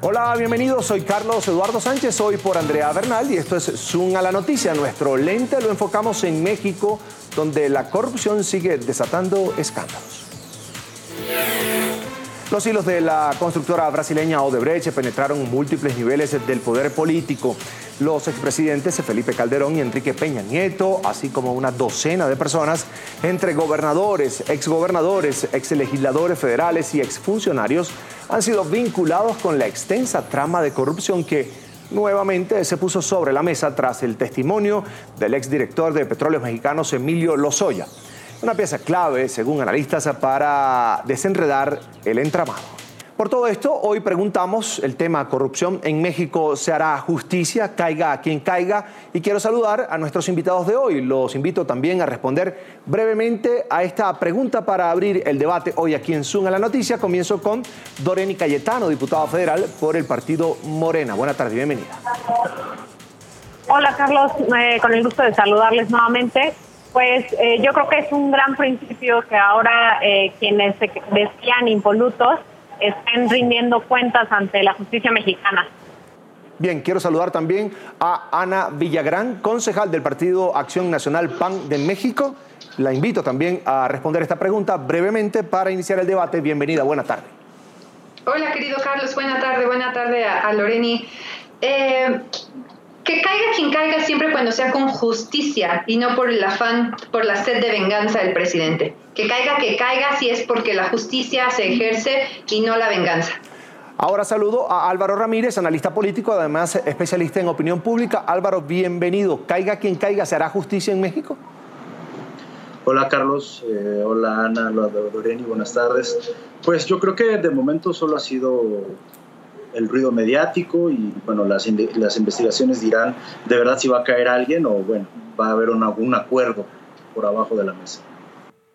Hola, bienvenidos. Soy Carlos Eduardo Sánchez, hoy por Andrea Bernal y esto es Zoom a la noticia. Nuestro lente lo enfocamos en México, donde la corrupción sigue desatando escándalos. Los hilos de la constructora brasileña Odebrecht penetraron múltiples niveles del poder político. Los expresidentes Felipe Calderón y Enrique Peña Nieto, así como una docena de personas, entre gobernadores, exgobernadores, exlegisladores federales y exfuncionarios, han sido vinculados con la extensa trama de corrupción que nuevamente se puso sobre la mesa tras el testimonio del exdirector de Petróleos Mexicanos, Emilio Lozoya. Una pieza clave, según analistas, para desenredar el entramado. Por todo esto, hoy preguntamos el tema corrupción en México se hará justicia, caiga a quien caiga, y quiero saludar a nuestros invitados de hoy. Los invito también a responder brevemente a esta pregunta para abrir el debate hoy aquí en Zoom la noticia. Comienzo con Doreni Cayetano, diputada federal por el partido Morena. Buenas tardes, bienvenida. Hola Carlos, eh, con el gusto de saludarles nuevamente. Pues eh, yo creo que es un gran principio que ahora eh, quienes se decían impolutos estén rindiendo cuentas ante la justicia mexicana. Bien, quiero saludar también a Ana Villagrán, concejal del Partido Acción Nacional PAN de México. La invito también a responder esta pregunta brevemente para iniciar el debate. Bienvenida, buena tarde. Hola, querido Carlos, buena tarde, buena tarde a, Loreni. Eh, que caiga quien caiga siempre cuando sea con justicia y no por el afán, por la sed de venganza del presidente. Que caiga, que caiga si es porque la justicia se ejerce y no la venganza. Ahora saludo a Álvaro Ramírez, analista político, además especialista en opinión pública. Álvaro, bienvenido. Caiga quien caiga, ¿se hará justicia en México? Hola Carlos, eh, hola Ana, hola Doreni, buenas tardes. Pues yo creo que de momento solo ha sido el ruido mediático y bueno, las, las investigaciones dirán de verdad si va a caer alguien o bueno, va a haber un, un acuerdo por abajo de la mesa.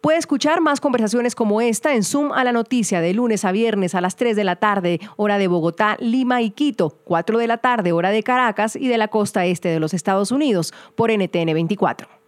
Puede escuchar más conversaciones como esta en Zoom a la noticia de lunes a viernes a las 3 de la tarde, hora de Bogotá, Lima y Quito, 4 de la tarde, hora de Caracas y de la costa este de los Estados Unidos, por NTN 24.